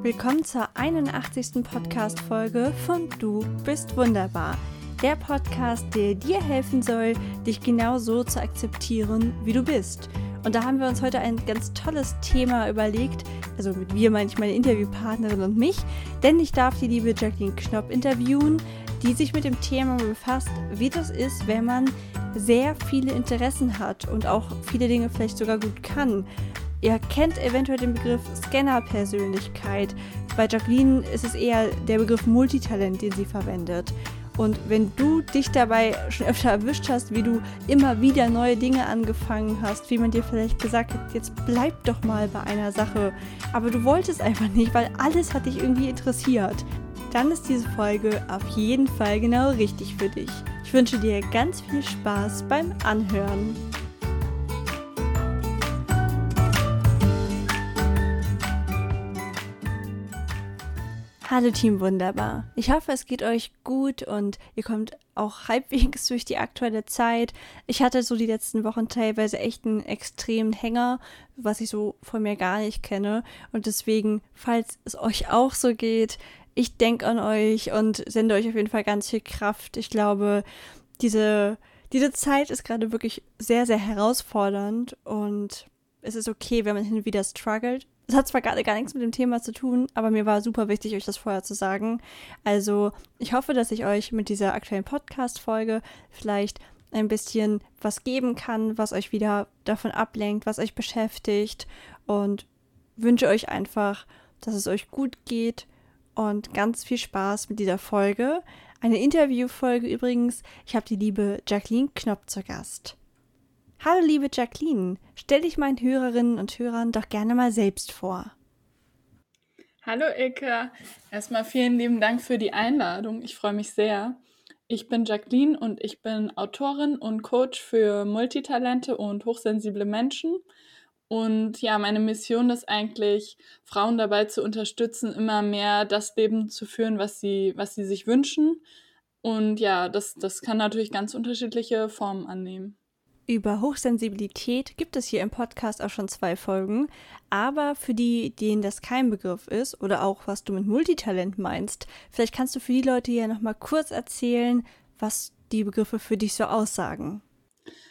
Willkommen zur 81. Podcast-Folge von Du bist wunderbar. Der Podcast, der dir helfen soll, dich genau so zu akzeptieren, wie du bist. Und da haben wir uns heute ein ganz tolles Thema überlegt. Also mit wir meine ich meine Interviewpartnerin und mich. Denn ich darf die liebe Jacqueline Knopp interviewen, die sich mit dem Thema befasst, wie das ist, wenn man sehr viele Interessen hat und auch viele Dinge vielleicht sogar gut kann. Ihr kennt eventuell den Begriff Scanner-Persönlichkeit. Bei Jacqueline ist es eher der Begriff Multitalent, den sie verwendet. Und wenn du dich dabei schon öfter erwischt hast, wie du immer wieder neue Dinge angefangen hast, wie man dir vielleicht gesagt hat, jetzt bleib doch mal bei einer Sache, aber du wolltest einfach nicht, weil alles hat dich irgendwie interessiert, dann ist diese Folge auf jeden Fall genau richtig für dich. Ich wünsche dir ganz viel Spaß beim Anhören. Hallo Team Wunderbar. Ich hoffe, es geht euch gut und ihr kommt auch halbwegs durch die aktuelle Zeit. Ich hatte so die letzten Wochen teilweise echt einen extremen Hänger, was ich so von mir gar nicht kenne. Und deswegen, falls es euch auch so geht, ich denke an euch und sende euch auf jeden Fall ganz viel Kraft. Ich glaube, diese, diese Zeit ist gerade wirklich sehr, sehr herausfordernd und es ist okay, wenn man hin und wieder struggelt. Es hat zwar gerade gar nichts mit dem Thema zu tun, aber mir war super wichtig, euch das vorher zu sagen. Also, ich hoffe, dass ich euch mit dieser aktuellen Podcast-Folge vielleicht ein bisschen was geben kann, was euch wieder davon ablenkt, was euch beschäftigt und wünsche euch einfach, dass es euch gut geht und ganz viel Spaß mit dieser Folge. Eine Interviewfolge übrigens. Ich habe die liebe Jacqueline Knopp zu Gast. Hallo liebe Jacqueline, stell dich meinen Hörerinnen und Hörern doch gerne mal selbst vor. Hallo Ilka, erstmal vielen lieben Dank für die Einladung. Ich freue mich sehr. Ich bin Jacqueline und ich bin Autorin und Coach für Multitalente und hochsensible Menschen. Und ja, meine Mission ist eigentlich, Frauen dabei zu unterstützen, immer mehr das Leben zu führen, was sie, was sie sich wünschen. Und ja, das, das kann natürlich ganz unterschiedliche Formen annehmen. Über Hochsensibilität gibt es hier im Podcast auch schon zwei Folgen, aber für die, denen das kein Begriff ist oder auch was du mit Multitalent meinst, vielleicht kannst du für die Leute hier nochmal kurz erzählen, was die Begriffe für dich so aussagen.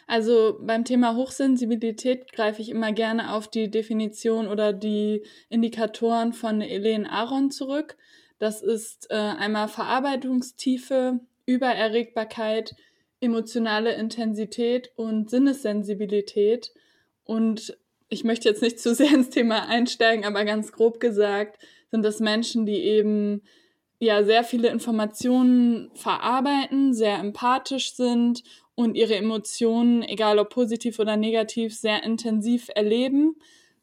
Also beim Thema Hochsensibilität greife ich immer gerne auf die Definition oder die Indikatoren von Elaine Aron zurück. Das ist äh, einmal Verarbeitungstiefe, Übererregbarkeit, emotionale Intensität und Sinnessensibilität. Und ich möchte jetzt nicht zu sehr ins Thema einsteigen, aber ganz grob gesagt sind das Menschen, die eben ja sehr viele Informationen verarbeiten, sehr empathisch sind und ihre Emotionen, egal ob positiv oder negativ, sehr intensiv erleben,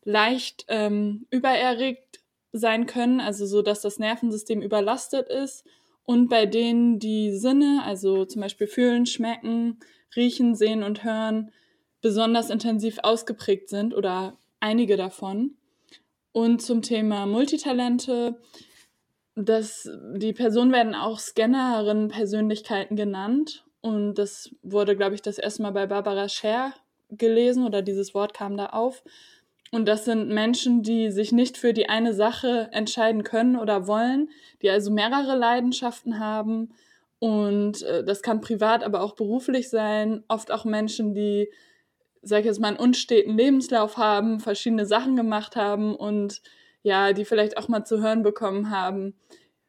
leicht ähm, übererregt sein können, also so, dass das Nervensystem überlastet ist und bei denen die Sinne, also zum Beispiel fühlen, schmecken, riechen, sehen und hören, besonders intensiv ausgeprägt sind oder einige davon. Und zum Thema Multitalente, das, die Personen werden auch Scannerinnen-Persönlichkeiten genannt. Und das wurde, glaube ich, das erste Mal bei Barbara Scher gelesen oder dieses Wort kam da auf. Und das sind Menschen, die sich nicht für die eine Sache entscheiden können oder wollen, die also mehrere Leidenschaften haben. Und äh, das kann privat, aber auch beruflich sein. Oft auch Menschen, die, sag ich jetzt mal, einen unsteten Lebenslauf haben, verschiedene Sachen gemacht haben und ja, die vielleicht auch mal zu hören bekommen haben.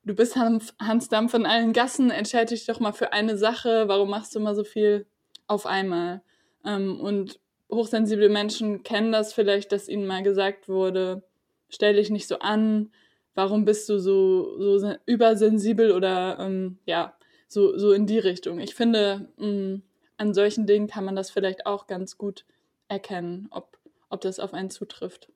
Du bist Hans Dampf in allen Gassen, entscheide dich doch mal für eine Sache. Warum machst du immer so viel auf einmal? Ähm, und hochsensible Menschen kennen das vielleicht, dass ihnen mal gesagt wurde, stell dich nicht so an, warum bist du so, so übersensibel oder ähm, ja, so, so in die Richtung. Ich finde, mh, mm, an solchen Dingen kann man das vielleicht auch ganz gut erkennen, ob, ob das auf einen zutrifft.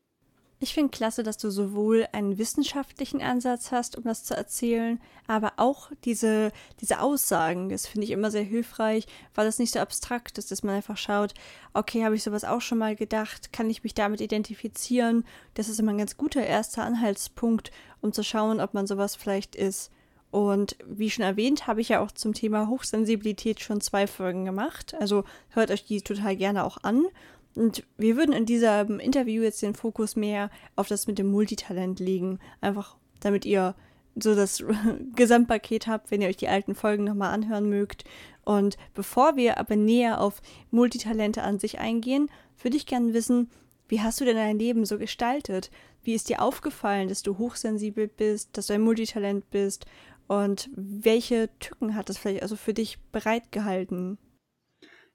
Ich finde klasse, dass du sowohl einen wissenschaftlichen Ansatz hast, um das zu erzählen, aber auch diese, diese Aussagen. Das finde ich immer sehr hilfreich, weil es nicht so abstrakt ist, dass man einfach schaut, okay, habe ich sowas auch schon mal gedacht, kann ich mich damit identifizieren? Das ist immer ein ganz guter erster Anhaltspunkt, um zu schauen, ob man sowas vielleicht ist. Und wie schon erwähnt, habe ich ja auch zum Thema Hochsensibilität schon zwei Folgen gemacht. Also hört euch die total gerne auch an. Und wir würden in diesem Interview jetzt den Fokus mehr auf das mit dem Multitalent legen. Einfach damit ihr so das Gesamtpaket habt, wenn ihr euch die alten Folgen nochmal anhören mögt. Und bevor wir aber näher auf Multitalente an sich eingehen, würde ich gerne wissen, wie hast du denn dein Leben so gestaltet? Wie ist dir aufgefallen, dass du hochsensibel bist, dass du ein Multitalent bist? Und welche Tücken hat das vielleicht also für dich bereitgehalten?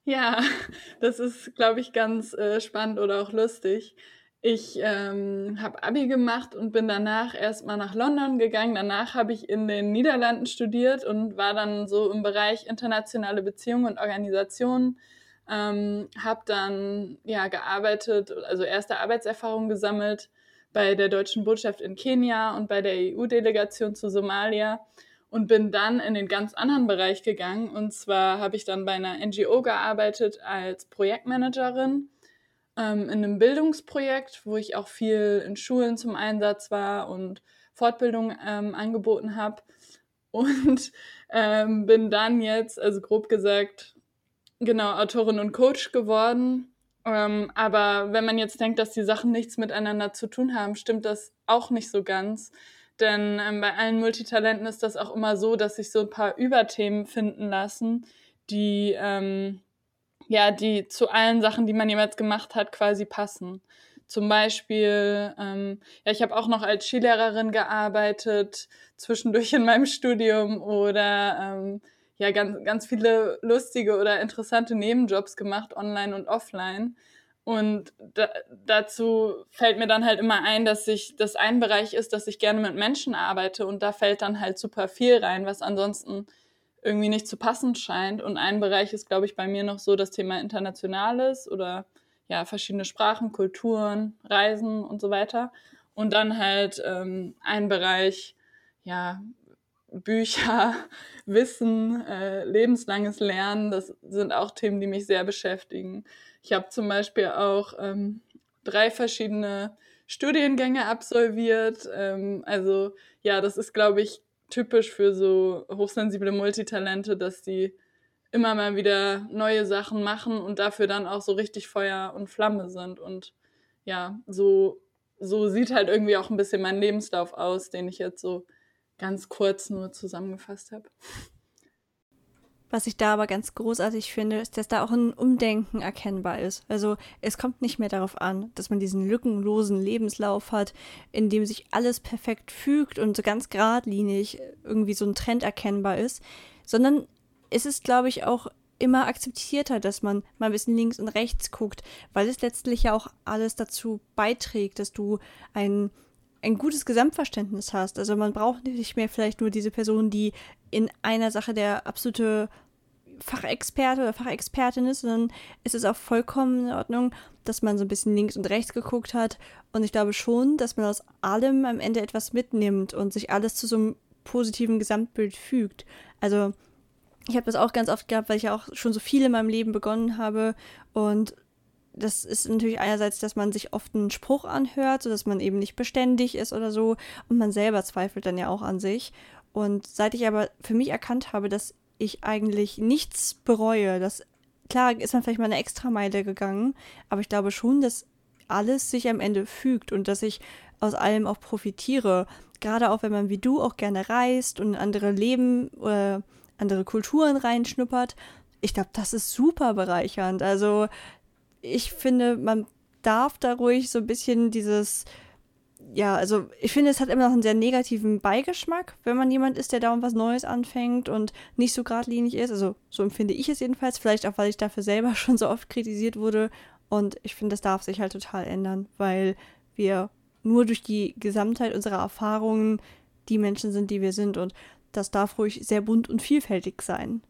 Ja, das ist, glaube ich, ganz äh, spannend oder auch lustig. Ich ähm, habe Abi gemacht und bin danach erstmal nach London gegangen. Danach habe ich in den Niederlanden studiert und war dann so im Bereich internationale Beziehungen und Organisationen. Ähm, habe dann ja gearbeitet, also erste Arbeitserfahrung gesammelt bei der deutschen Botschaft in Kenia und bei der EU-Delegation zu Somalia und bin dann in den ganz anderen Bereich gegangen. Und zwar habe ich dann bei einer NGO gearbeitet als Projektmanagerin ähm, in einem Bildungsprojekt, wo ich auch viel in Schulen zum Einsatz war und Fortbildung ähm, angeboten habe. Und ähm, bin dann jetzt, also grob gesagt, genau Autorin und Coach geworden. Ähm, aber wenn man jetzt denkt, dass die Sachen nichts miteinander zu tun haben, stimmt das auch nicht so ganz. Denn ähm, bei allen Multitalenten ist das auch immer so, dass sich so ein paar Überthemen finden lassen, die ähm, ja, die zu allen Sachen, die man jemals gemacht hat, quasi passen. Zum Beispiel, ähm, ja, ich habe auch noch als Skilehrerin gearbeitet, zwischendurch in meinem Studium oder ähm, ja, ganz, ganz viele lustige oder interessante Nebenjobs gemacht, online und offline. Und da, dazu fällt mir dann halt immer ein, dass ich das ein Bereich ist, dass ich gerne mit Menschen arbeite und da fällt dann halt super viel rein, was ansonsten irgendwie nicht zu passen scheint. Und ein Bereich ist, glaube ich, bei mir noch so das Thema Internationales oder ja, verschiedene Sprachen, Kulturen, Reisen und so weiter. Und dann halt ähm, ein Bereich, ja, Bücher, Wissen, äh, lebenslanges Lernen, das sind auch Themen, die mich sehr beschäftigen. Ich habe zum Beispiel auch ähm, drei verschiedene Studiengänge absolviert. Ähm, also ja, das ist, glaube ich, typisch für so hochsensible Multitalente, dass die immer mal wieder neue Sachen machen und dafür dann auch so richtig Feuer und Flamme sind. Und ja, so, so sieht halt irgendwie auch ein bisschen mein Lebenslauf aus, den ich jetzt so ganz kurz nur zusammengefasst habe. Was ich da aber ganz großartig finde, ist, dass da auch ein Umdenken erkennbar ist. Also es kommt nicht mehr darauf an, dass man diesen lückenlosen Lebenslauf hat, in dem sich alles perfekt fügt und so ganz geradlinig irgendwie so ein Trend erkennbar ist, sondern es ist, glaube ich, auch immer akzeptierter, dass man mal ein bisschen links und rechts guckt, weil es letztlich ja auch alles dazu beiträgt, dass du ein ein gutes Gesamtverständnis hast. Also man braucht nicht mehr vielleicht nur diese Person, die in einer Sache der absolute Fachexperte oder Fachexpertin ist, sondern es ist auch vollkommen in Ordnung, dass man so ein bisschen links und rechts geguckt hat. Und ich glaube schon, dass man aus allem am Ende etwas mitnimmt und sich alles zu so einem positiven Gesamtbild fügt. Also ich habe das auch ganz oft gehabt, weil ich ja auch schon so viel in meinem Leben begonnen habe und das ist natürlich einerseits, dass man sich oft einen Spruch anhört, sodass man eben nicht beständig ist oder so. Und man selber zweifelt dann ja auch an sich. Und seit ich aber für mich erkannt habe, dass ich eigentlich nichts bereue, dass klar ist man vielleicht mal eine Extrameile gegangen, aber ich glaube schon, dass alles sich am Ende fügt und dass ich aus allem auch profitiere. Gerade auch wenn man wie du auch gerne reist und andere Leben oder andere Kulturen reinschnuppert. Ich glaube, das ist super bereichernd. Also ich finde, man darf da ruhig so ein bisschen dieses, ja, also ich finde, es hat immer noch einen sehr negativen Beigeschmack, wenn man jemand ist, der da was Neues anfängt und nicht so geradlinig ist. Also so empfinde ich es jedenfalls, vielleicht auch, weil ich dafür selber schon so oft kritisiert wurde. Und ich finde, das darf sich halt total ändern, weil wir nur durch die Gesamtheit unserer Erfahrungen die Menschen sind, die wir sind. Und das darf ruhig sehr bunt und vielfältig sein.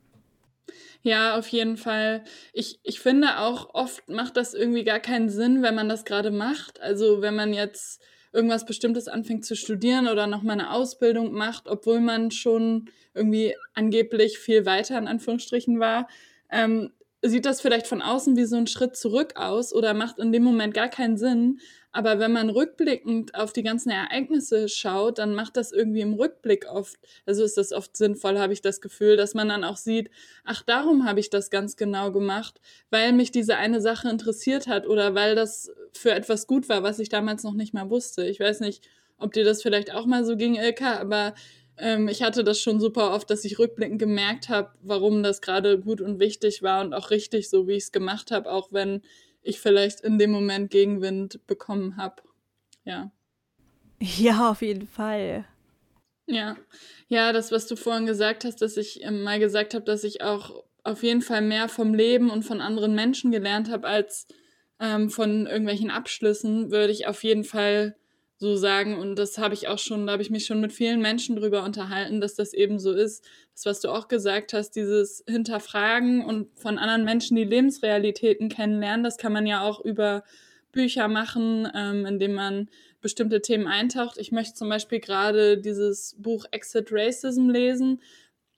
Ja, auf jeden Fall. Ich, ich finde auch, oft macht das irgendwie gar keinen Sinn, wenn man das gerade macht. Also wenn man jetzt irgendwas Bestimmtes anfängt zu studieren oder nochmal eine Ausbildung macht, obwohl man schon irgendwie angeblich viel weiter in Anführungsstrichen war, ähm, sieht das vielleicht von außen wie so ein Schritt zurück aus oder macht in dem Moment gar keinen Sinn. Aber wenn man rückblickend auf die ganzen Ereignisse schaut, dann macht das irgendwie im Rückblick oft, also ist das oft sinnvoll, habe ich das Gefühl, dass man dann auch sieht, ach, darum habe ich das ganz genau gemacht, weil mich diese eine Sache interessiert hat oder weil das für etwas gut war, was ich damals noch nicht mal wusste. Ich weiß nicht, ob dir das vielleicht auch mal so ging, Ilka, aber ähm, ich hatte das schon super oft, dass ich rückblickend gemerkt habe, warum das gerade gut und wichtig war und auch richtig so, wie ich es gemacht habe, auch wenn ich vielleicht in dem Moment Gegenwind bekommen habe. Ja. Ja, auf jeden Fall. Ja, ja, das, was du vorhin gesagt hast, dass ich ähm, mal gesagt habe, dass ich auch auf jeden Fall mehr vom Leben und von anderen Menschen gelernt habe als ähm, von irgendwelchen Abschlüssen, würde ich auf jeden Fall so sagen. Und das habe ich auch schon, da habe ich mich schon mit vielen Menschen drüber unterhalten, dass das eben so ist. Das, was du auch gesagt hast, dieses Hinterfragen und von anderen Menschen die Lebensrealitäten kennenlernen, das kann man ja auch über Bücher machen, ähm, indem man bestimmte Themen eintaucht. Ich möchte zum Beispiel gerade dieses Buch Exit Racism lesen,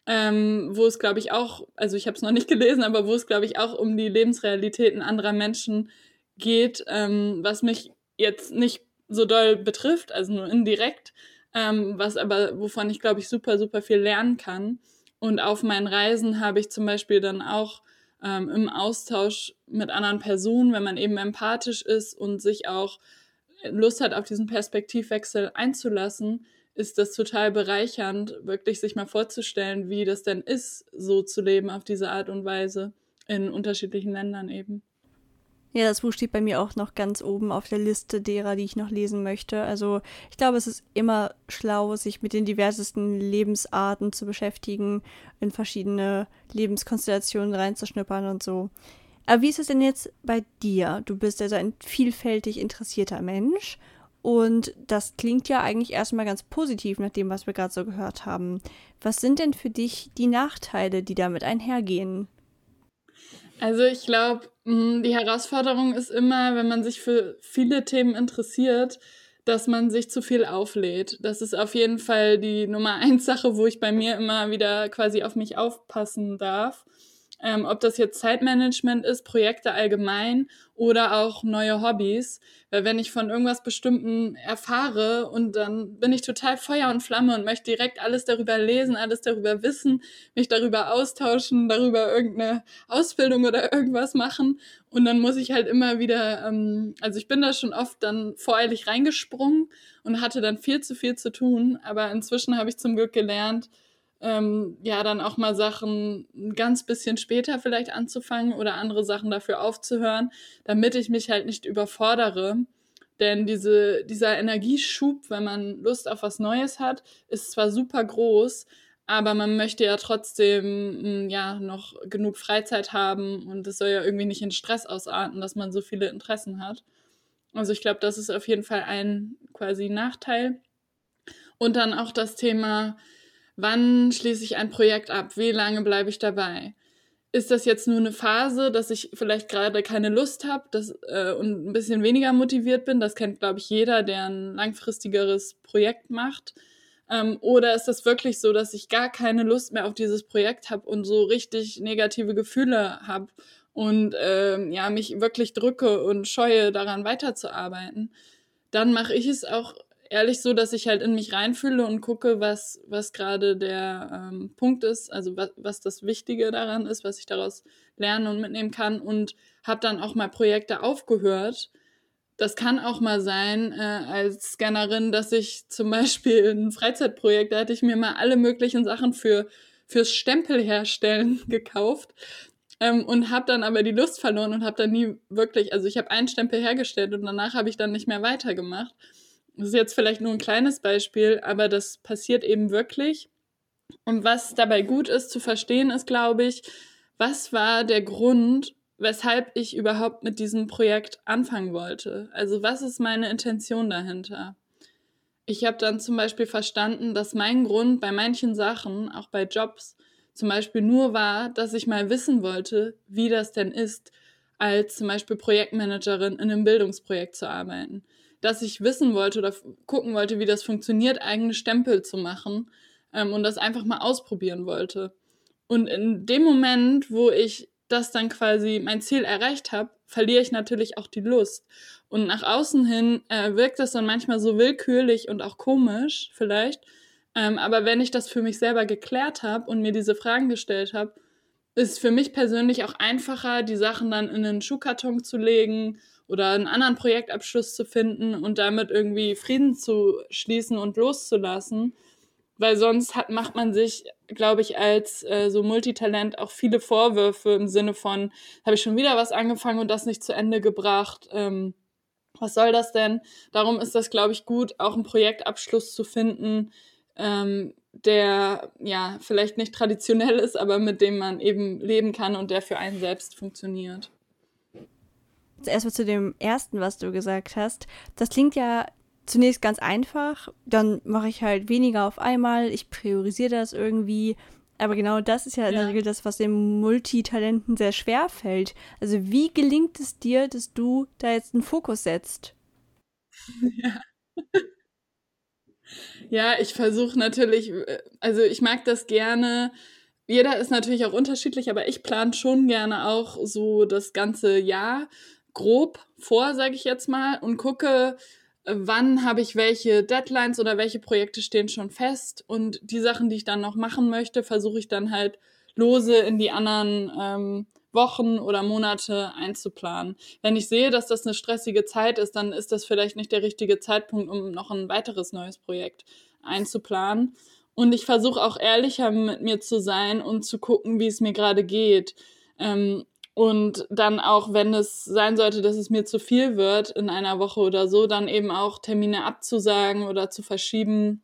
ähm, wo es, glaube ich, auch, also ich habe es noch nicht gelesen, aber wo es, glaube ich, auch um die Lebensrealitäten anderer Menschen geht, ähm, was mich jetzt nicht so doll betrifft, also nur indirekt, ähm, was aber, wovon ich, glaube ich, super, super viel lernen kann. Und auf meinen Reisen habe ich zum Beispiel dann auch ähm, im Austausch mit anderen Personen, wenn man eben empathisch ist und sich auch Lust hat, auf diesen Perspektivwechsel einzulassen, ist das total bereichernd, wirklich sich mal vorzustellen, wie das denn ist, so zu leben auf diese Art und Weise in unterschiedlichen Ländern eben. Ja, das Buch steht bei mir auch noch ganz oben auf der Liste derer, die ich noch lesen möchte. Also ich glaube, es ist immer schlau, sich mit den diversesten Lebensarten zu beschäftigen, in verschiedene Lebenskonstellationen reinzuschnuppern und so. Aber wie ist es denn jetzt bei dir? Du bist also ein vielfältig interessierter Mensch und das klingt ja eigentlich erstmal ganz positiv nach dem, was wir gerade so gehört haben. Was sind denn für dich die Nachteile, die damit einhergehen? Also ich glaube, mm, die Herausforderung ist immer, wenn man sich für viele Themen interessiert, dass man sich zu viel auflädt. Das ist auf jeden Fall die Nummer eins Sache, wo ich bei mir immer wieder quasi auf mich aufpassen darf ähm, ob das jetzt Zeitmanagement ist, Projekte allgemein oder auch neue Hobbys. Weil wenn ich von irgendwas Bestimmten erfahre und dann bin ich total Feuer und Flamme und möchte direkt alles darüber lesen, alles darüber wissen, mich darüber austauschen, darüber irgendeine Ausbildung oder irgendwas machen. Und dann muss ich halt immer wieder, ähm, also ich bin da schon oft dann voreilig reingesprungen und hatte dann viel zu viel zu tun. Aber inzwischen habe ich zum Glück gelernt, ähm, ja, dann auch mal Sachen ein ganz bisschen später vielleicht anzufangen oder andere Sachen dafür aufzuhören, damit ich mich halt nicht überfordere. Denn diese, dieser Energieschub, wenn man Lust auf was Neues hat, ist zwar super groß, aber man möchte ja trotzdem hm, ja noch genug Freizeit haben und es soll ja irgendwie nicht in Stress ausarten, dass man so viele Interessen hat. Also ich glaube, das ist auf jeden Fall ein quasi Nachteil. Und dann auch das Thema, Wann schließe ich ein Projekt ab? Wie lange bleibe ich dabei? Ist das jetzt nur eine Phase, dass ich vielleicht gerade keine Lust habe äh, und ein bisschen weniger motiviert bin? Das kennt, glaube ich, jeder, der ein langfristigeres Projekt macht. Ähm, oder ist das wirklich so, dass ich gar keine Lust mehr auf dieses Projekt habe und so richtig negative Gefühle habe und ähm, ja, mich wirklich drücke und scheue, daran weiterzuarbeiten? Dann mache ich es auch ehrlich so, dass ich halt in mich reinfühle und gucke, was, was gerade der ähm, Punkt ist, also was, was das Wichtige daran ist, was ich daraus lernen und mitnehmen kann und habe dann auch mal Projekte aufgehört. Das kann auch mal sein äh, als Scannerin, dass ich zum Beispiel ein Freizeitprojekt, da hatte ich mir mal alle möglichen Sachen für fürs Stempel herstellen gekauft ähm, und habe dann aber die Lust verloren und habe dann nie wirklich, also ich habe einen Stempel hergestellt und danach habe ich dann nicht mehr weitergemacht. Das ist jetzt vielleicht nur ein kleines Beispiel, aber das passiert eben wirklich. Und was dabei gut ist zu verstehen, ist, glaube ich, was war der Grund, weshalb ich überhaupt mit diesem Projekt anfangen wollte? Also was ist meine Intention dahinter? Ich habe dann zum Beispiel verstanden, dass mein Grund bei manchen Sachen, auch bei Jobs, zum Beispiel nur war, dass ich mal wissen wollte, wie das denn ist, als zum Beispiel Projektmanagerin in einem Bildungsprojekt zu arbeiten dass ich wissen wollte oder gucken wollte, wie das funktioniert, eigene Stempel zu machen ähm, und das einfach mal ausprobieren wollte. Und in dem Moment, wo ich das dann quasi mein Ziel erreicht habe, verliere ich natürlich auch die Lust. Und nach außen hin äh, wirkt das dann manchmal so willkürlich und auch komisch vielleicht. Ähm, aber wenn ich das für mich selber geklärt habe und mir diese Fragen gestellt habe, ist für mich persönlich auch einfacher, die Sachen dann in einen Schuhkarton zu legen oder einen anderen Projektabschluss zu finden und damit irgendwie Frieden zu schließen und loszulassen. Weil sonst hat, macht man sich, glaube ich, als äh, so Multitalent auch viele Vorwürfe im Sinne von, habe ich schon wieder was angefangen und das nicht zu Ende gebracht. Ähm, was soll das denn? Darum ist das, glaube ich, gut, auch einen Projektabschluss zu finden, ähm, der ja vielleicht nicht traditionell ist, aber mit dem man eben leben kann und der für einen selbst funktioniert. Erstmal zu dem ersten, was du gesagt hast. Das klingt ja zunächst ganz einfach. Dann mache ich halt weniger auf einmal. Ich priorisiere das irgendwie. Aber genau das ist ja in ja. der Regel das, was den Multitalenten sehr schwer fällt. Also wie gelingt es dir, dass du da jetzt einen Fokus setzt? Ja. Ja, ich versuche natürlich, äh, also ich mag das gerne. Jeder ist natürlich auch unterschiedlich, aber ich plane schon gerne auch so das ganze Jahr grob vor, sage ich jetzt mal, und gucke, äh, wann habe ich welche Deadlines oder welche Projekte stehen schon fest. Und die Sachen, die ich dann noch machen möchte, versuche ich dann halt lose in die anderen ähm, Wochen oder Monate einzuplanen. Wenn ich sehe, dass das eine stressige Zeit ist, dann ist das vielleicht nicht der richtige Zeitpunkt, um noch ein weiteres neues Projekt einzuplanen. Und ich versuche auch ehrlicher mit mir zu sein und zu gucken, wie es mir gerade geht. Ähm, und dann auch, wenn es sein sollte, dass es mir zu viel wird in einer Woche oder so, dann eben auch Termine abzusagen oder zu verschieben,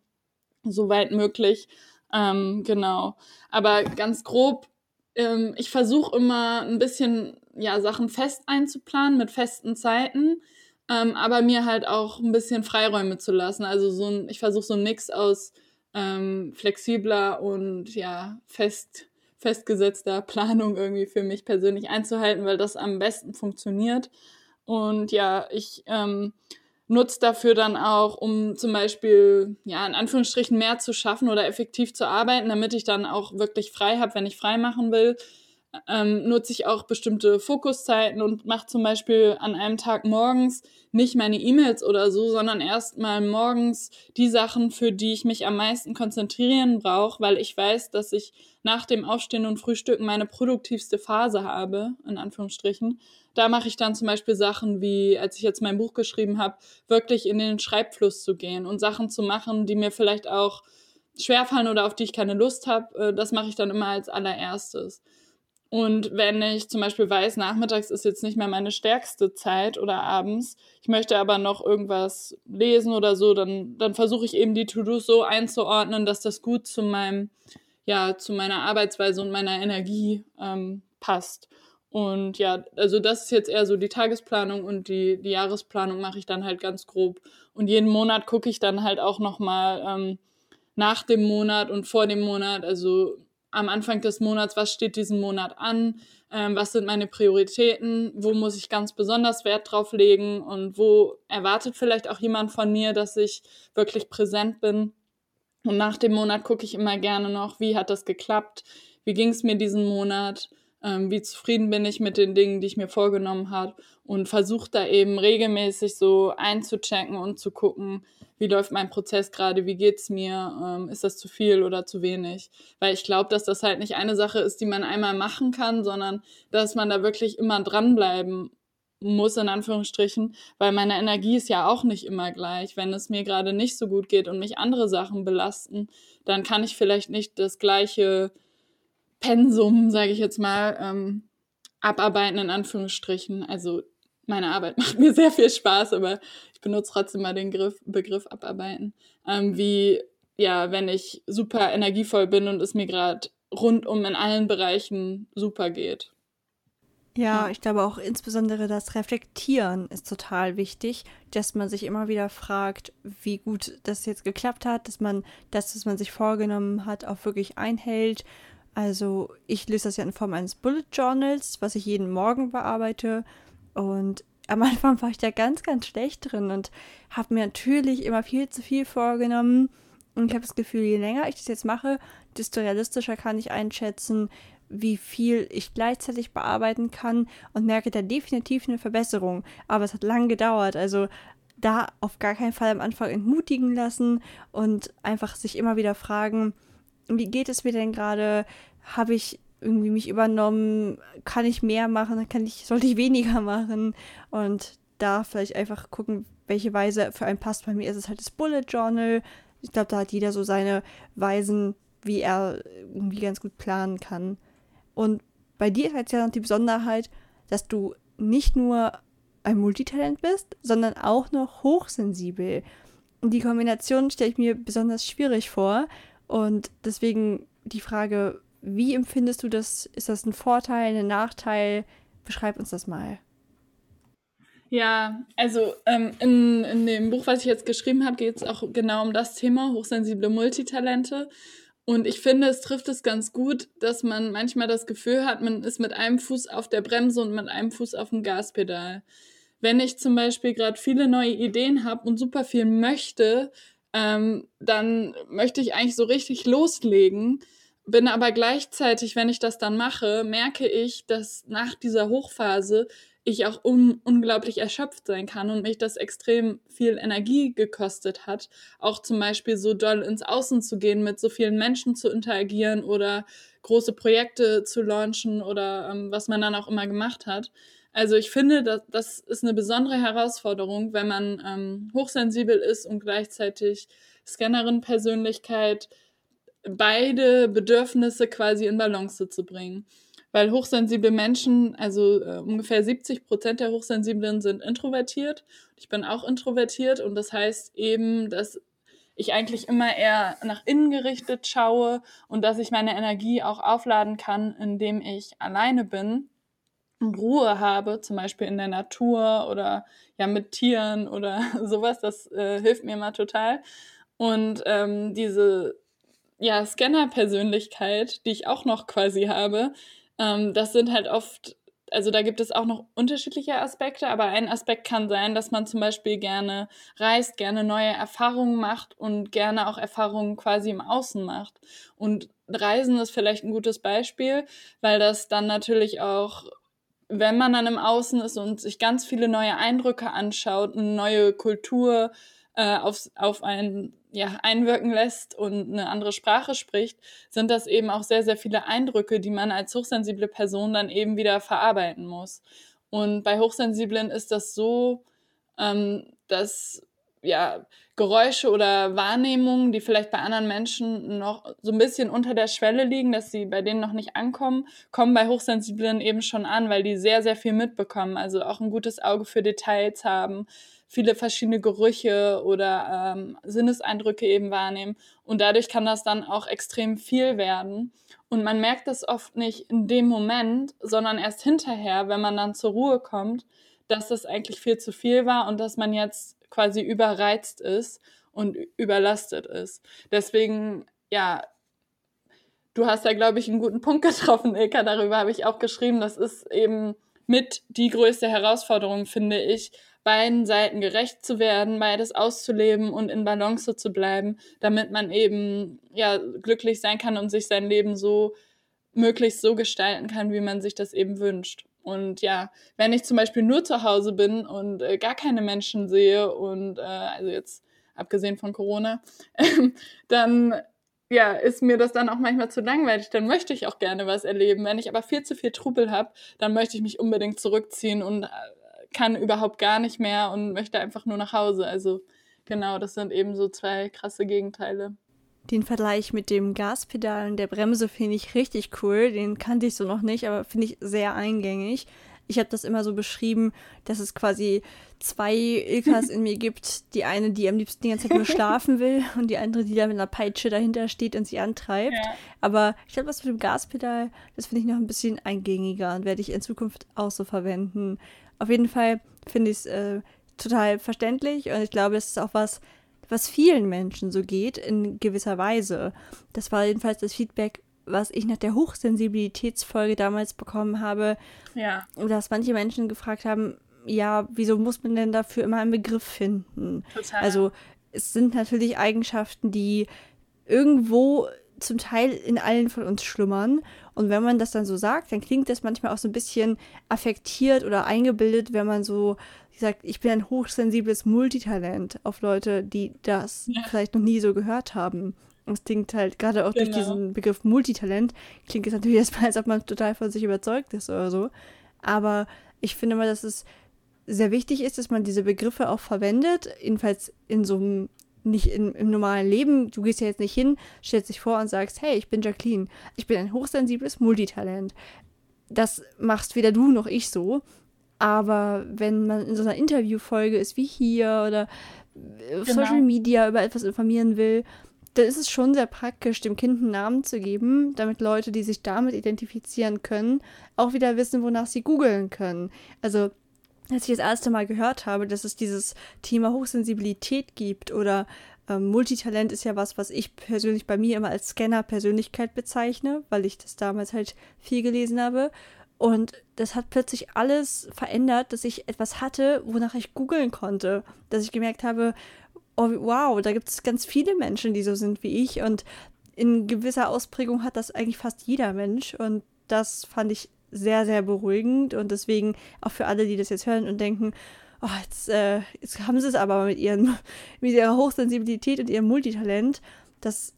soweit möglich. Ähm, genau. Aber ganz grob ähm, ich versuche immer ein bisschen ja, Sachen fest einzuplanen mit festen Zeiten, ähm, aber mir halt auch ein bisschen Freiräume zu lassen. Also so ein, ich versuche so einen Mix aus ähm, flexibler und ja, fest, festgesetzter Planung irgendwie für mich persönlich einzuhalten, weil das am besten funktioniert. Und ja, ich ähm, nutze dafür dann auch, um zum Beispiel, ja, in Anführungsstrichen mehr zu schaffen oder effektiv zu arbeiten, damit ich dann auch wirklich frei habe, wenn ich frei machen will. Ähm, nutze ich auch bestimmte Fokuszeiten und mache zum Beispiel an einem Tag morgens nicht meine E-Mails oder so, sondern erstmal morgens die Sachen, für die ich mich am meisten konzentrieren brauche, weil ich weiß, dass ich nach dem Aufstehen und Frühstücken meine produktivste Phase habe, in Anführungsstrichen. Da mache ich dann zum Beispiel Sachen wie, als ich jetzt mein Buch geschrieben habe, wirklich in den Schreibfluss zu gehen und Sachen zu machen, die mir vielleicht auch schwerfallen oder auf die ich keine Lust habe. Äh, das mache ich dann immer als allererstes. Und wenn ich zum Beispiel weiß, nachmittags ist jetzt nicht mehr meine stärkste Zeit oder abends, ich möchte aber noch irgendwas lesen oder so, dann, dann versuche ich eben die To-Dos so einzuordnen, dass das gut zu meinem, ja, zu meiner Arbeitsweise und meiner Energie ähm, passt. Und ja, also das ist jetzt eher so die Tagesplanung und die, die Jahresplanung mache ich dann halt ganz grob. Und jeden Monat gucke ich dann halt auch nochmal ähm, nach dem Monat und vor dem Monat, also am Anfang des Monats, was steht diesen Monat an, ähm, was sind meine Prioritäten, wo muss ich ganz besonders Wert drauf legen und wo erwartet vielleicht auch jemand von mir, dass ich wirklich präsent bin. Und nach dem Monat gucke ich immer gerne noch, wie hat das geklappt, wie ging es mir diesen Monat ähm, wie zufrieden bin ich mit den Dingen, die ich mir vorgenommen habe und versuche da eben regelmäßig so einzuchecken und zu gucken, wie läuft mein Prozess gerade, wie geht's mir, ähm, ist das zu viel oder zu wenig? Weil ich glaube, dass das halt nicht eine Sache ist, die man einmal machen kann, sondern dass man da wirklich immer dranbleiben muss, in Anführungsstrichen, weil meine Energie ist ja auch nicht immer gleich. Wenn es mir gerade nicht so gut geht und mich andere Sachen belasten, dann kann ich vielleicht nicht das gleiche Pensum, sage ich jetzt mal, ähm, abarbeiten, in Anführungsstrichen. Also meine Arbeit macht mir sehr viel Spaß, aber ich benutze trotzdem mal den Griff, Begriff abarbeiten. Ähm, wie, ja, wenn ich super energievoll bin und es mir gerade rundum in allen Bereichen super geht. Ja, ich glaube auch insbesondere das Reflektieren ist total wichtig, dass man sich immer wieder fragt, wie gut das jetzt geklappt hat, dass man das, was man sich vorgenommen hat, auch wirklich einhält also ich lese das ja in Form eines Bullet Journals, was ich jeden Morgen bearbeite. Und am Anfang war ich da ganz, ganz schlecht drin und habe mir natürlich immer viel zu viel vorgenommen. Und ich habe das Gefühl, je länger ich das jetzt mache, desto realistischer kann ich einschätzen, wie viel ich gleichzeitig bearbeiten kann und merke da definitiv eine Verbesserung. Aber es hat lang gedauert. Also da auf gar keinen Fall am Anfang entmutigen lassen und einfach sich immer wieder fragen, wie geht es mir denn gerade? Habe ich irgendwie mich übernommen? Kann ich mehr machen? Kann ich, sollte ich weniger machen? Und da vielleicht einfach gucken, welche Weise für einen passt. Bei mir ist es halt das Bullet Journal. Ich glaube, da hat jeder so seine Weisen, wie er irgendwie ganz gut planen kann. Und bei dir ist halt ja noch die Besonderheit, dass du nicht nur ein Multitalent bist, sondern auch noch hochsensibel. Und die Kombination stelle ich mir besonders schwierig vor. Und deswegen die Frage, wie empfindest du das? Ist das ein Vorteil, ein Nachteil? Beschreib uns das mal. Ja, also ähm, in, in dem Buch, was ich jetzt geschrieben habe, geht es auch genau um das Thema, hochsensible Multitalente. Und ich finde, es trifft es ganz gut, dass man manchmal das Gefühl hat, man ist mit einem Fuß auf der Bremse und mit einem Fuß auf dem Gaspedal. Wenn ich zum Beispiel gerade viele neue Ideen habe und super viel möchte, ähm, dann möchte ich eigentlich so richtig loslegen. Bin aber gleichzeitig, wenn ich das dann mache, merke ich, dass nach dieser Hochphase ich auch un unglaublich erschöpft sein kann und mich das extrem viel Energie gekostet hat, auch zum Beispiel so doll ins Außen zu gehen, mit so vielen Menschen zu interagieren oder große Projekte zu launchen oder ähm, was man dann auch immer gemacht hat. Also ich finde, dass, das ist eine besondere Herausforderung, wenn man ähm, hochsensibel ist und gleichzeitig Scannerin-Persönlichkeit, beide Bedürfnisse quasi in Balance zu bringen weil hochsensible Menschen, also äh, ungefähr 70 Prozent der Hochsensiblen sind introvertiert. Ich bin auch introvertiert und das heißt eben, dass ich eigentlich immer eher nach innen gerichtet schaue und dass ich meine Energie auch aufladen kann, indem ich alleine bin Ruhe habe, zum Beispiel in der Natur oder ja mit Tieren oder sowas. Das äh, hilft mir immer total. Und ähm, diese ja, Scanner-Persönlichkeit, die ich auch noch quasi habe, ähm, das sind halt oft, also da gibt es auch noch unterschiedliche Aspekte, aber ein Aspekt kann sein, dass man zum Beispiel gerne reist, gerne neue Erfahrungen macht und gerne auch Erfahrungen quasi im Außen macht. Und Reisen ist vielleicht ein gutes Beispiel, weil das dann natürlich auch wenn man dann im Außen ist und sich ganz viele neue Eindrücke anschaut, eine neue Kultur äh, auf, auf einen ja, einwirken lässt und eine andere Sprache spricht, sind das eben auch sehr, sehr viele Eindrücke, die man als hochsensible Person dann eben wieder verarbeiten muss. Und bei Hochsensiblen ist das so, ähm, dass ja, Geräusche oder Wahrnehmungen, die vielleicht bei anderen Menschen noch so ein bisschen unter der Schwelle liegen, dass sie bei denen noch nicht ankommen, kommen bei Hochsensiblen eben schon an, weil die sehr, sehr viel mitbekommen, also auch ein gutes Auge für Details haben, viele verschiedene Gerüche oder ähm, Sinneseindrücke eben wahrnehmen. Und dadurch kann das dann auch extrem viel werden. Und man merkt das oft nicht in dem Moment, sondern erst hinterher, wenn man dann zur Ruhe kommt, dass das eigentlich viel zu viel war und dass man jetzt quasi überreizt ist und überlastet ist. Deswegen, ja, du hast da, glaube ich, einen guten Punkt getroffen, Ilka. Darüber habe ich auch geschrieben. Das ist eben mit die größte Herausforderung, finde ich, beiden Seiten gerecht zu werden, beides auszuleben und in Balance zu bleiben, damit man eben ja glücklich sein kann und sich sein Leben so möglichst so gestalten kann, wie man sich das eben wünscht. Und ja, wenn ich zum Beispiel nur zu Hause bin und äh, gar keine Menschen sehe und äh, also jetzt abgesehen von Corona, dann ja, ist mir das dann auch manchmal zu langweilig. Dann möchte ich auch gerne was erleben. Wenn ich aber viel zu viel Trubel habe, dann möchte ich mich unbedingt zurückziehen und äh, kann überhaupt gar nicht mehr und möchte einfach nur nach Hause. Also genau, das sind eben so zwei krasse Gegenteile. Den Vergleich mit dem Gaspedal und der Bremse finde ich richtig cool. Den kannte ich so noch nicht, aber finde ich sehr eingängig. Ich habe das immer so beschrieben, dass es quasi zwei Ilkas in mir gibt. Die eine, die am liebsten die ganze Zeit nur schlafen will und die andere, die da mit einer Peitsche dahinter steht und sie antreibt. Ja. Aber ich glaube, das mit dem Gaspedal, das finde ich noch ein bisschen eingängiger und werde ich in Zukunft auch so verwenden. Auf jeden Fall finde ich es äh, total verständlich und ich glaube, es ist auch was, was vielen Menschen so geht, in gewisser Weise. Das war jedenfalls das Feedback, was ich nach der Hochsensibilitätsfolge damals bekommen habe. Ja. Dass manche Menschen gefragt haben, ja, wieso muss man denn dafür immer einen Begriff finden? Total. Also es sind natürlich Eigenschaften, die irgendwo zum Teil in allen von uns schlummern. Und wenn man das dann so sagt, dann klingt das manchmal auch so ein bisschen affektiert oder eingebildet, wenn man so sagt, ich bin ein hochsensibles Multitalent auf Leute, die das ja. vielleicht noch nie so gehört haben. Es klingt halt gerade auch genau. durch diesen Begriff Multitalent, klingt es natürlich erstmal, als ob man total von sich überzeugt ist oder so. Aber ich finde mal, dass es sehr wichtig ist, dass man diese Begriffe auch verwendet, jedenfalls in so einem nicht in, im normalen Leben. Du gehst ja jetzt nicht hin, stellst dich vor und sagst, hey, ich bin Jacqueline, ich bin ein hochsensibles Multitalent. Das machst weder du noch ich so. Aber wenn man in so einer Interviewfolge ist wie hier oder auf genau. Social Media über etwas informieren will, dann ist es schon sehr praktisch, dem Kind einen Namen zu geben, damit Leute, die sich damit identifizieren können, auch wieder wissen, wonach sie googeln können. Also als ich das erste Mal gehört habe, dass es dieses Thema Hochsensibilität gibt oder ähm, Multitalent ist ja was, was ich persönlich bei mir immer als Scanner-Persönlichkeit bezeichne, weil ich das damals halt viel gelesen habe. Und das hat plötzlich alles verändert, dass ich etwas hatte, wonach ich googeln konnte. Dass ich gemerkt habe, oh, wow, da gibt es ganz viele Menschen, die so sind wie ich. Und in gewisser Ausprägung hat das eigentlich fast jeder Mensch. Und das fand ich sehr, sehr beruhigend und deswegen auch für alle, die das jetzt hören und denken, oh, jetzt, äh, jetzt haben sie es aber mit, ihren, mit ihrer Hochsensibilität und ihrem Multitalent. Das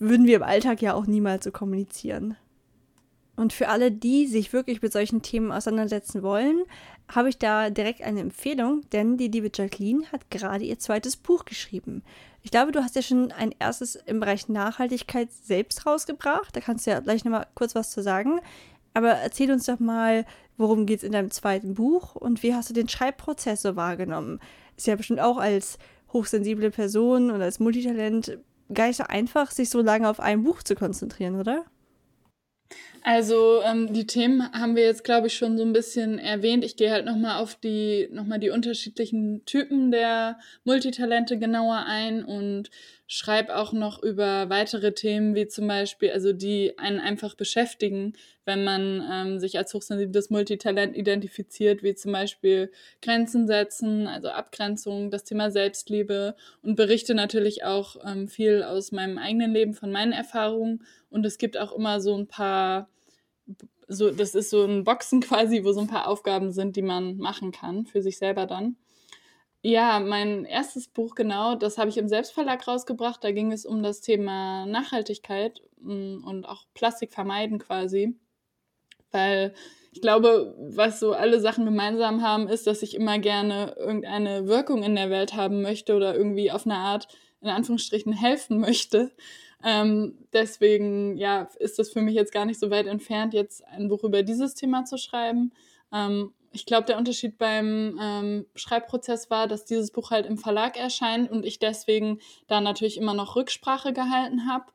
würden wir im Alltag ja auch niemals so kommunizieren. Und für alle, die sich wirklich mit solchen Themen auseinandersetzen wollen, habe ich da direkt eine Empfehlung, denn die liebe Jacqueline hat gerade ihr zweites Buch geschrieben. Ich glaube, du hast ja schon ein erstes im Bereich Nachhaltigkeit selbst rausgebracht. Da kannst du ja gleich nochmal kurz was zu sagen. Aber erzähl uns doch mal, worum geht es in deinem zweiten Buch und wie hast du den Schreibprozess so wahrgenommen? Ist ja bestimmt auch als hochsensible Person und als Multitalent gar nicht so einfach, sich so lange auf ein Buch zu konzentrieren, oder? Also ähm, die Themen haben wir jetzt, glaube ich, schon so ein bisschen erwähnt. Ich gehe halt nochmal auf die, noch die unterschiedlichen Typen der Multitalente genauer ein und schreibe auch noch über weitere Themen, wie zum Beispiel, also die einen einfach beschäftigen, wenn man ähm, sich als hochsensibles Multitalent identifiziert, wie zum Beispiel Grenzen setzen, also Abgrenzung, das Thema Selbstliebe und berichte natürlich auch ähm, viel aus meinem eigenen Leben, von meinen Erfahrungen. Und es gibt auch immer so ein paar, so, das ist so ein Boxen quasi, wo so ein paar Aufgaben sind, die man machen kann für sich selber dann. Ja, mein erstes Buch, genau, das habe ich im Selbstverlag rausgebracht. Da ging es um das Thema Nachhaltigkeit mm, und auch Plastik vermeiden quasi. Weil ich glaube, was so alle Sachen gemeinsam haben, ist, dass ich immer gerne irgendeine Wirkung in der Welt haben möchte oder irgendwie auf eine Art, in Anführungsstrichen, helfen möchte. Ähm, deswegen, ja, ist das für mich jetzt gar nicht so weit entfernt, jetzt ein Buch über dieses Thema zu schreiben. Ähm, ich glaube, der Unterschied beim ähm, Schreibprozess war, dass dieses Buch halt im Verlag erscheint und ich deswegen da natürlich immer noch Rücksprache gehalten habe.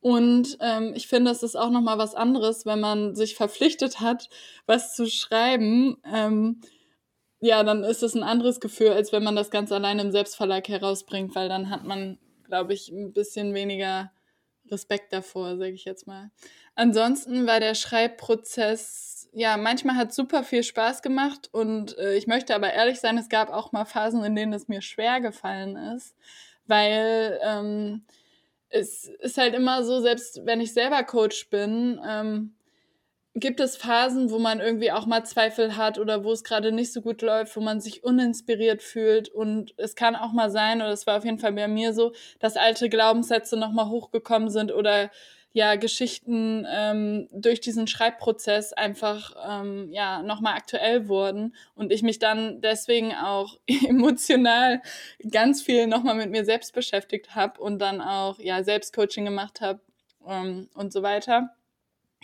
Und ähm, ich finde, es ist auch noch mal was anderes, wenn man sich verpflichtet hat, was zu schreiben. Ähm, ja, dann ist es ein anderes Gefühl, als wenn man das ganz alleine im Selbstverlag herausbringt, weil dann hat man, glaube ich, ein bisschen weniger Respekt davor, sage ich jetzt mal. Ansonsten war der Schreibprozess ja, manchmal hat super viel Spaß gemacht und äh, ich möchte aber ehrlich sein, es gab auch mal Phasen, in denen es mir schwer gefallen ist, weil ähm, es ist halt immer so, selbst wenn ich selber Coach bin, ähm, gibt es Phasen, wo man irgendwie auch mal Zweifel hat oder wo es gerade nicht so gut läuft, wo man sich uninspiriert fühlt und es kann auch mal sein, oder es war auf jeden Fall bei mir so, dass alte Glaubenssätze nochmal hochgekommen sind oder ja Geschichten ähm, durch diesen Schreibprozess einfach ähm, ja nochmal aktuell wurden und ich mich dann deswegen auch emotional ganz viel nochmal mit mir selbst beschäftigt habe und dann auch ja Selbstcoaching gemacht habe ähm, und so weiter.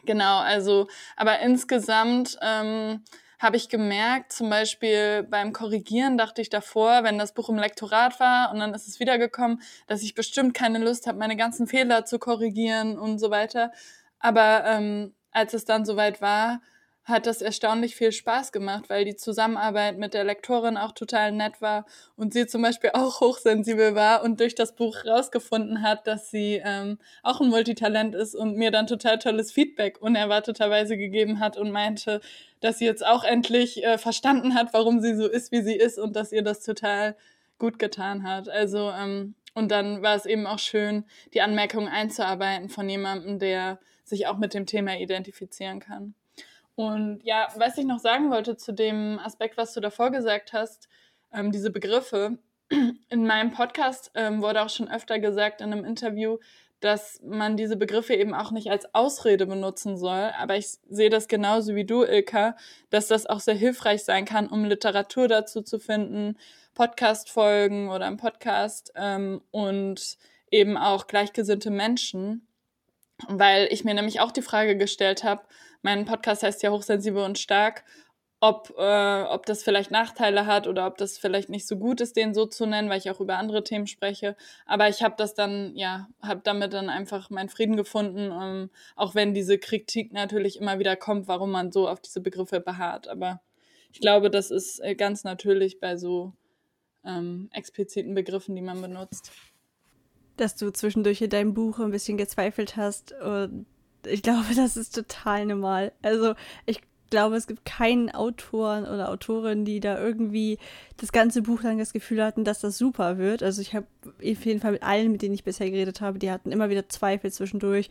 Genau, also aber insgesamt ähm, habe ich gemerkt, zum Beispiel beim Korrigieren dachte ich davor, wenn das Buch im Lektorat war und dann ist es wiedergekommen, dass ich bestimmt keine Lust habe, meine ganzen Fehler zu korrigieren und so weiter. Aber ähm, als es dann soweit war, hat das erstaunlich viel Spaß gemacht, weil die Zusammenarbeit mit der Lektorin auch total nett war und sie zum Beispiel auch hochsensibel war und durch das Buch rausgefunden hat, dass sie ähm, auch ein Multitalent ist und mir dann total tolles Feedback unerwarteterweise gegeben hat und meinte, dass sie jetzt auch endlich äh, verstanden hat, warum sie so ist, wie sie ist und dass ihr das total gut getan hat. Also ähm, und dann war es eben auch schön, die Anmerkungen einzuarbeiten von jemandem, der sich auch mit dem Thema identifizieren kann. Und ja, was ich noch sagen wollte zu dem Aspekt, was du davor gesagt hast, ähm, diese Begriffe. In meinem Podcast ähm, wurde auch schon öfter gesagt in einem Interview, dass man diese Begriffe eben auch nicht als Ausrede benutzen soll. Aber ich sehe das genauso wie du, Ilka, dass das auch sehr hilfreich sein kann, um Literatur dazu zu finden, Podcast-Folgen oder einen Podcast ähm, und eben auch gleichgesinnte Menschen. Weil ich mir nämlich auch die Frage gestellt habe, mein Podcast heißt ja Hochsensibel und Stark ob, äh, ob das vielleicht Nachteile hat oder ob das vielleicht nicht so gut ist, den so zu nennen, weil ich auch über andere Themen spreche. Aber ich habe das dann, ja, habe damit dann einfach meinen Frieden gefunden, ähm, auch wenn diese Kritik natürlich immer wieder kommt, warum man so auf diese Begriffe beharrt. Aber ich glaube, das ist äh, ganz natürlich bei so ähm, expliziten Begriffen, die man benutzt. Dass du zwischendurch in deinem Buch ein bisschen gezweifelt hast und ich glaube, das ist total normal. Also ich glaube, es gibt keinen Autoren oder Autorin, die da irgendwie das ganze Buch lang das Gefühl hatten, dass das super wird. Also ich habe auf jeden Fall mit allen, mit denen ich bisher geredet habe, die hatten immer wieder Zweifel zwischendurch.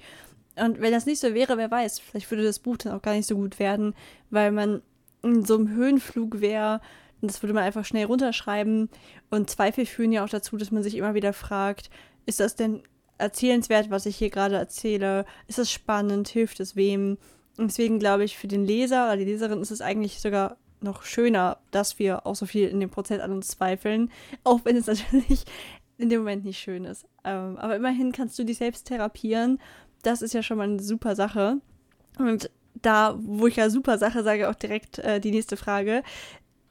Und wenn das nicht so wäre, wer weiß, vielleicht würde das Buch dann auch gar nicht so gut werden, weil man in so einem Höhenflug wäre. Und das würde man einfach schnell runterschreiben. Und Zweifel führen ja auch dazu, dass man sich immer wieder fragt, ist das denn erzählenswert, was ich hier gerade erzähle? Ist das spannend? Hilft es wem? Und deswegen glaube ich, für den Leser oder die Leserin ist es eigentlich sogar noch schöner, dass wir auch so viel in dem Prozess an uns zweifeln, auch wenn es natürlich in dem Moment nicht schön ist. Ähm, aber immerhin kannst du dich selbst therapieren. Das ist ja schon mal eine super Sache. Und da, wo ich ja super Sache sage, auch direkt äh, die nächste Frage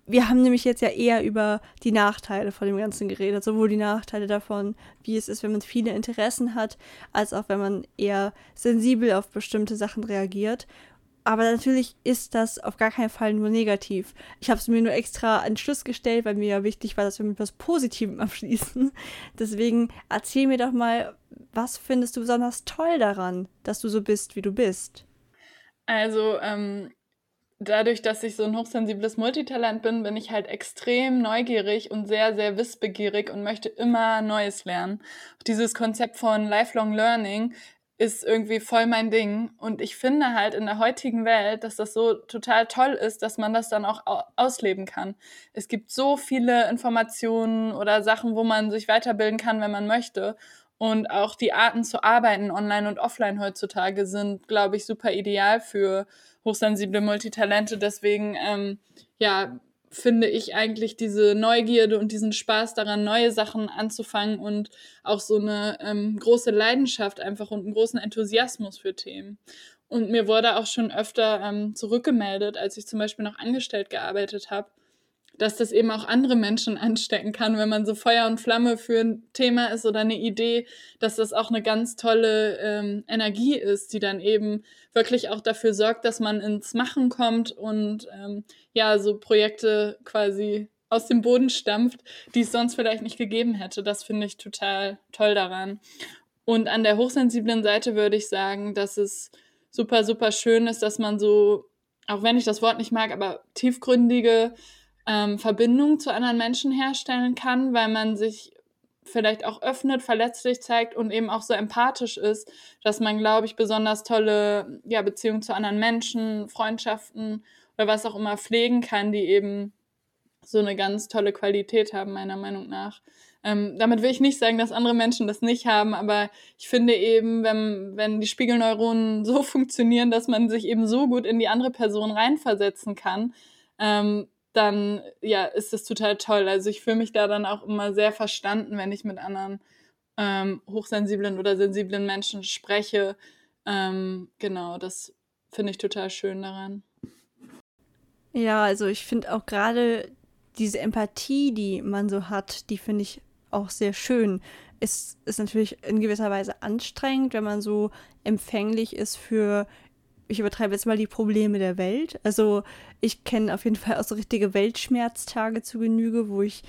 wir haben nämlich jetzt ja eher über die Nachteile von dem Ganzen geredet, sowohl die Nachteile davon, wie es ist, wenn man viele Interessen hat, als auch wenn man eher sensibel auf bestimmte Sachen reagiert. Aber natürlich ist das auf gar keinen Fall nur negativ. Ich habe es mir nur extra an Schluss gestellt, weil mir ja wichtig war, dass wir mit etwas Positivem abschließen. Deswegen erzähl mir doch mal, was findest du besonders toll daran, dass du so bist, wie du bist? Also, ähm, dadurch, dass ich so ein hochsensibles Multitalent bin, bin ich halt extrem neugierig und sehr, sehr wissbegierig und möchte immer Neues lernen. Dieses Konzept von Lifelong Learning ist irgendwie voll mein Ding. Und ich finde halt in der heutigen Welt, dass das so total toll ist, dass man das dann auch ausleben kann. Es gibt so viele Informationen oder Sachen, wo man sich weiterbilden kann, wenn man möchte. Und auch die Arten zu arbeiten, online und offline heutzutage, sind, glaube ich, super ideal für hochsensible Multitalente. Deswegen, ähm, ja, finde ich eigentlich diese Neugierde und diesen Spaß daran, neue Sachen anzufangen und auch so eine ähm, große Leidenschaft einfach und einen großen Enthusiasmus für Themen. Und mir wurde auch schon öfter ähm, zurückgemeldet, als ich zum Beispiel noch angestellt gearbeitet habe, dass das eben auch andere Menschen anstecken kann, wenn man so Feuer und Flamme für ein Thema ist oder eine Idee, dass das auch eine ganz tolle ähm, Energie ist, die dann eben wirklich auch dafür sorgt, dass man ins Machen kommt und ähm, ja, so Projekte quasi aus dem Boden stampft, die es sonst vielleicht nicht gegeben hätte. Das finde ich total toll daran. Und an der hochsensiblen Seite würde ich sagen, dass es super, super schön ist, dass man so, auch wenn ich das Wort nicht mag, aber tiefgründige ähm, Verbindung zu anderen Menschen herstellen kann, weil man sich vielleicht auch öffnet, verletzlich zeigt und eben auch so empathisch ist, dass man, glaube ich, besonders tolle ja, Beziehungen zu anderen Menschen, Freundschaften oder was auch immer pflegen kann, die eben so eine ganz tolle Qualität haben, meiner Meinung nach. Ähm, damit will ich nicht sagen, dass andere Menschen das nicht haben, aber ich finde eben, wenn, wenn die Spiegelneuronen so funktionieren, dass man sich eben so gut in die andere Person reinversetzen kann, ähm, dann ja, ist das total toll. Also ich fühle mich da dann auch immer sehr verstanden, wenn ich mit anderen ähm, hochsensiblen oder sensiblen Menschen spreche. Ähm, genau, das finde ich total schön daran. Ja, also ich finde auch gerade diese Empathie, die man so hat, die finde ich auch sehr schön. Es ist natürlich in gewisser Weise anstrengend, wenn man so empfänglich ist für ich übertreibe jetzt mal die Probleme der Welt. Also ich kenne auf jeden Fall auch so richtige Weltschmerztage zu Genüge, wo ich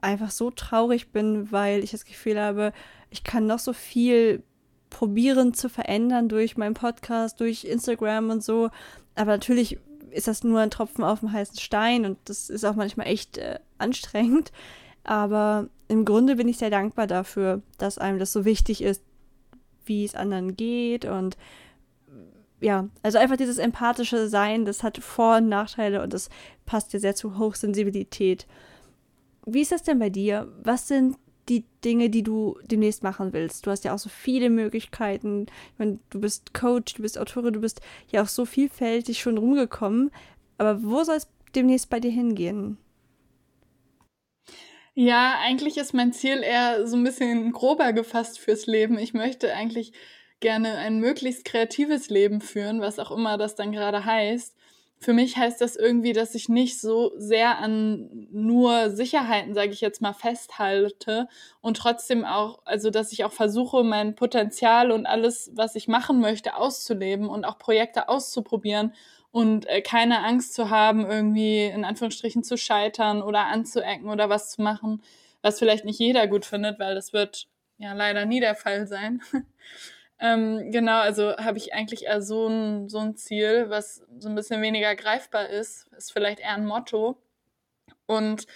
einfach so traurig bin, weil ich das Gefühl habe, ich kann noch so viel probieren zu verändern durch meinen Podcast, durch Instagram und so. Aber natürlich ist das nur ein Tropfen auf dem heißen Stein und das ist auch manchmal echt äh, anstrengend. Aber im Grunde bin ich sehr dankbar dafür, dass einem das so wichtig ist, wie es anderen geht und ja, also einfach dieses empathische Sein, das hat Vor- und Nachteile und das passt ja sehr zu Hochsensibilität. Wie ist das denn bei dir? Was sind die Dinge, die du demnächst machen willst. Du hast ja auch so viele Möglichkeiten. Ich meine, du bist Coach, du bist Autorin, du bist ja auch so vielfältig schon rumgekommen. Aber wo soll es demnächst bei dir hingehen? Ja, eigentlich ist mein Ziel eher so ein bisschen grober gefasst fürs Leben. Ich möchte eigentlich gerne ein möglichst kreatives Leben führen, was auch immer das dann gerade heißt für mich heißt das irgendwie, dass ich nicht so sehr an nur Sicherheiten, sage ich jetzt mal, festhalte und trotzdem auch, also dass ich auch versuche, mein Potenzial und alles, was ich machen möchte, auszuleben und auch Projekte auszuprobieren und äh, keine Angst zu haben, irgendwie in Anführungsstrichen zu scheitern oder anzuecken oder was zu machen, was vielleicht nicht jeder gut findet, weil das wird ja leider nie der Fall sein. Ähm, genau, also habe ich eigentlich eher so ein, so ein Ziel, was so ein bisschen weniger greifbar ist, ist vielleicht eher ein Motto. Und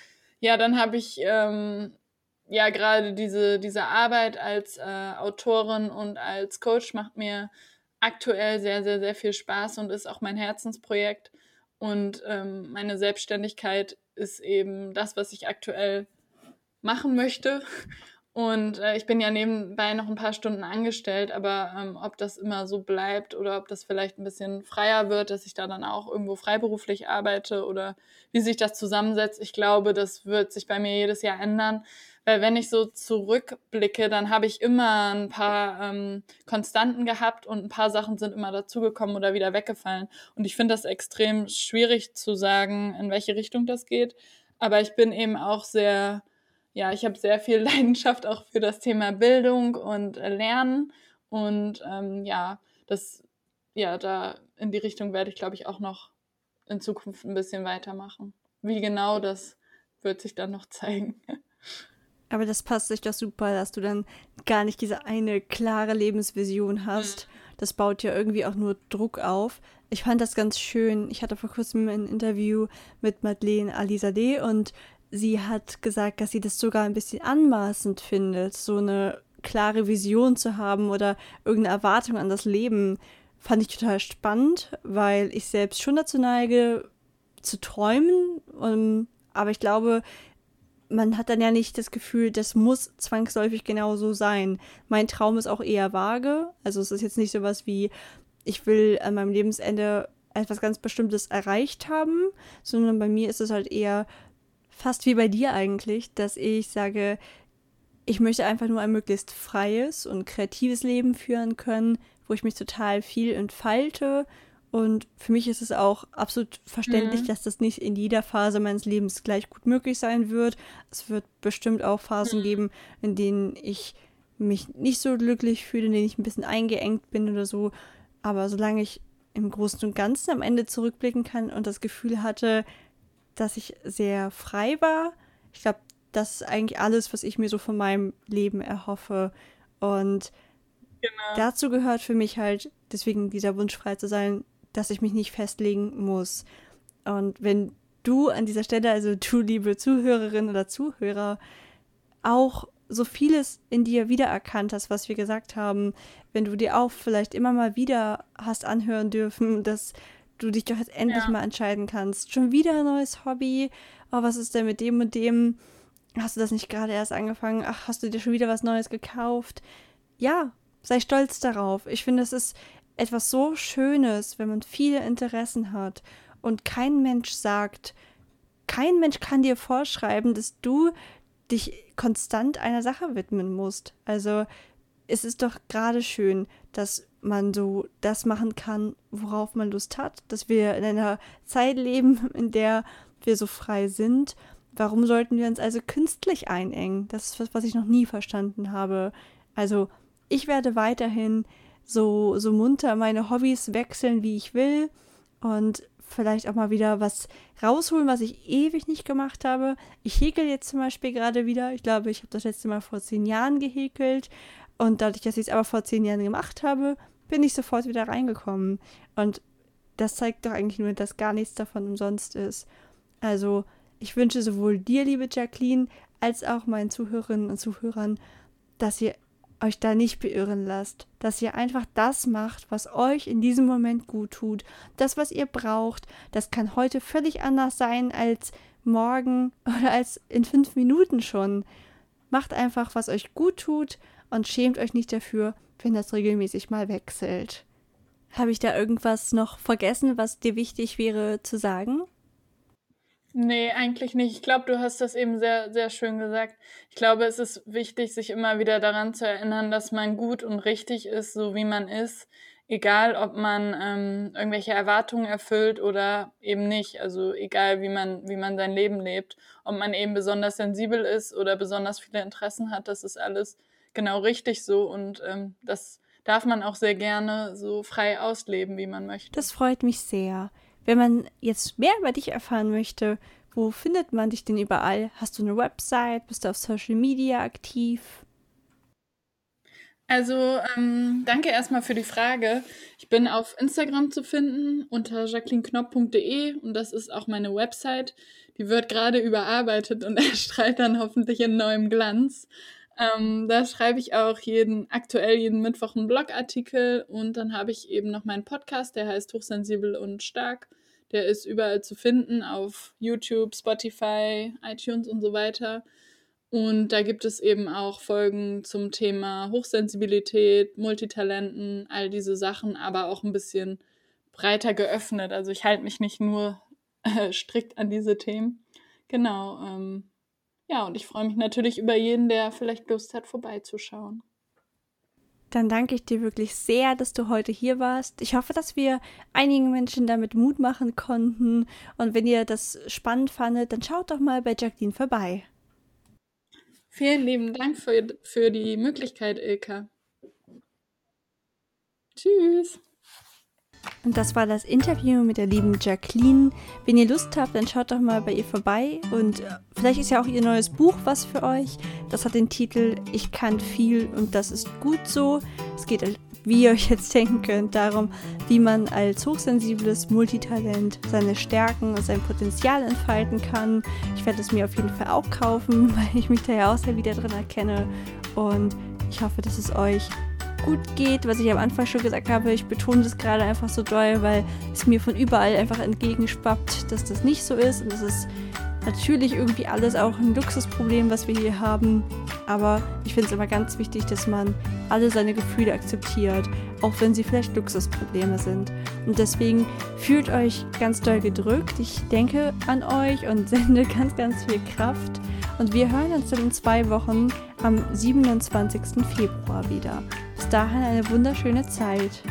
ja, dann habe ich ähm, ja gerade diese, diese Arbeit als äh, Autorin und als Coach macht mir aktuell sehr, sehr, sehr viel Spaß und ist auch mein Herzensprojekt. Und ähm, meine Selbstständigkeit ist eben das, was ich aktuell machen möchte. Und äh, ich bin ja nebenbei noch ein paar Stunden angestellt, aber ähm, ob das immer so bleibt oder ob das vielleicht ein bisschen freier wird, dass ich da dann auch irgendwo freiberuflich arbeite oder wie sich das zusammensetzt, ich glaube, das wird sich bei mir jedes Jahr ändern. Weil wenn ich so zurückblicke, dann habe ich immer ein paar ähm, Konstanten gehabt und ein paar Sachen sind immer dazugekommen oder wieder weggefallen. Und ich finde das extrem schwierig zu sagen, in welche Richtung das geht. Aber ich bin eben auch sehr ja, ich habe sehr viel Leidenschaft auch für das Thema Bildung und Lernen. Und ähm, ja, das, ja, da in die Richtung werde ich, glaube ich, auch noch in Zukunft ein bisschen weitermachen. Wie genau, das wird sich dann noch zeigen. Aber das passt sich doch super, dass du dann gar nicht diese eine klare Lebensvision hast. Mhm. Das baut ja irgendwie auch nur Druck auf. Ich fand das ganz schön. Ich hatte vor kurzem ein Interview mit Madeleine Alizadeh und sie hat gesagt, dass sie das sogar ein bisschen anmaßend findet, so eine klare Vision zu haben oder irgendeine Erwartung an das Leben. Fand ich total spannend, weil ich selbst schon dazu neige, zu träumen. Um, aber ich glaube, man hat dann ja nicht das Gefühl, das muss zwangsläufig genau so sein. Mein Traum ist auch eher vage. Also es ist jetzt nicht so was wie, ich will an meinem Lebensende etwas ganz Bestimmtes erreicht haben, sondern bei mir ist es halt eher fast wie bei dir eigentlich, dass ich sage, ich möchte einfach nur ein möglichst freies und kreatives Leben führen können, wo ich mich total viel entfalte. Und für mich ist es auch absolut verständlich, mhm. dass das nicht in jeder Phase meines Lebens gleich gut möglich sein wird. Es wird bestimmt auch Phasen mhm. geben, in denen ich mich nicht so glücklich fühle, in denen ich ein bisschen eingeengt bin oder so. Aber solange ich im Großen und Ganzen am Ende zurückblicken kann und das Gefühl hatte, dass ich sehr frei war. Ich glaube, das ist eigentlich alles, was ich mir so von meinem Leben erhoffe. Und genau. dazu gehört für mich halt, deswegen dieser Wunsch frei zu sein, dass ich mich nicht festlegen muss. Und wenn du an dieser Stelle, also du, liebe Zuhörerin oder Zuhörer, auch so vieles in dir wiedererkannt hast, was wir gesagt haben, wenn du dir auch vielleicht immer mal wieder hast anhören dürfen, dass du dich doch jetzt endlich ja. mal entscheiden kannst. Schon wieder ein neues Hobby. Oh, was ist denn mit dem und dem? Hast du das nicht gerade erst angefangen? Ach, hast du dir schon wieder was Neues gekauft? Ja, sei stolz darauf. Ich finde, es ist etwas so Schönes, wenn man viele Interessen hat und kein Mensch sagt, kein Mensch kann dir vorschreiben, dass du dich konstant einer Sache widmen musst. Also es ist doch gerade schön, dass man so das machen kann, worauf man Lust hat, dass wir in einer Zeit leben, in der wir so frei sind. Warum sollten wir uns also künstlich einengen? Das ist was, was ich noch nie verstanden habe. Also, ich werde weiterhin so, so munter meine Hobbys wechseln, wie ich will und vielleicht auch mal wieder was rausholen, was ich ewig nicht gemacht habe. Ich häkel jetzt zum Beispiel gerade wieder. Ich glaube, ich habe das letzte Mal vor zehn Jahren gehäkelt. Und dadurch, dass ich es aber vor zehn Jahren gemacht habe, bin ich sofort wieder reingekommen. Und das zeigt doch eigentlich nur, dass gar nichts davon umsonst ist. Also, ich wünsche sowohl dir, liebe Jacqueline, als auch meinen Zuhörerinnen und Zuhörern, dass ihr euch da nicht beirren lasst, dass ihr einfach das macht, was euch in diesem Moment gut tut, das, was ihr braucht. Das kann heute völlig anders sein als morgen oder als in fünf Minuten schon. Macht einfach, was euch gut tut und schämt euch nicht dafür, wenn das regelmäßig mal wechselt. Habe ich da irgendwas noch vergessen, was dir wichtig wäre zu sagen? Nee, eigentlich nicht. Ich glaube, du hast das eben sehr, sehr schön gesagt. Ich glaube, es ist wichtig, sich immer wieder daran zu erinnern, dass man gut und richtig ist, so wie man ist. Egal, ob man ähm, irgendwelche Erwartungen erfüllt oder eben nicht. Also egal, wie man, wie man sein Leben lebt. Ob man eben besonders sensibel ist oder besonders viele Interessen hat, das ist alles genau richtig so. Und ähm, das darf man auch sehr gerne so frei ausleben, wie man möchte. Das freut mich sehr. Wenn man jetzt mehr über dich erfahren möchte, wo findet man dich denn überall? Hast du eine Website? Bist du auf Social Media aktiv? Also, ähm, danke erstmal für die Frage. Ich bin auf Instagram zu finden unter jacquelineknopp.de und das ist auch meine Website. Die wird gerade überarbeitet und erstrahlt dann hoffentlich in neuem Glanz. Ähm, da schreibe ich auch jeden, aktuell jeden Mittwoch einen Blogartikel und dann habe ich eben noch meinen Podcast, der heißt Hochsensibel und Stark. Der ist überall zu finden auf YouTube, Spotify, iTunes und so weiter. Und da gibt es eben auch Folgen zum Thema Hochsensibilität, Multitalenten, all diese Sachen, aber auch ein bisschen breiter geöffnet. Also ich halte mich nicht nur äh, strikt an diese Themen. Genau. Ähm, ja, und ich freue mich natürlich über jeden, der vielleicht Lust hat, vorbeizuschauen. Dann danke ich dir wirklich sehr, dass du heute hier warst. Ich hoffe, dass wir einigen Menschen damit Mut machen konnten. Und wenn ihr das spannend fandet, dann schaut doch mal bei Jacqueline vorbei. Vielen lieben Dank für, für die Möglichkeit, Ilka. Tschüss. Und das war das Interview mit der lieben Jacqueline. Wenn ihr Lust habt, dann schaut doch mal bei ihr vorbei. Und äh, vielleicht ist ja auch ihr neues Buch was für euch. Das hat den Titel Ich kann viel und das ist gut so. Es geht, wie ihr euch jetzt denken könnt, darum, wie man als hochsensibles Multitalent seine Stärken und sein Potenzial entfalten kann. Ich werde es mir auf jeden Fall auch kaufen, weil ich mich da ja auch sehr wieder drin erkenne. Und ich hoffe, dass es euch gut geht, was ich am Anfang schon gesagt habe. Ich betone das gerade einfach so doll, weil es mir von überall einfach entgegenschwappt, dass das nicht so ist. Und das ist natürlich irgendwie alles auch ein Luxusproblem, was wir hier haben. Aber ich finde es immer ganz wichtig, dass man alle seine Gefühle akzeptiert, auch wenn sie vielleicht Luxusprobleme sind. Und deswegen fühlt euch ganz doll gedrückt. Ich denke an euch und sende ganz, ganz viel Kraft. Und wir hören uns dann in zwei Wochen am 27. Februar wieder. Bis dahin eine wunderschöne Zeit.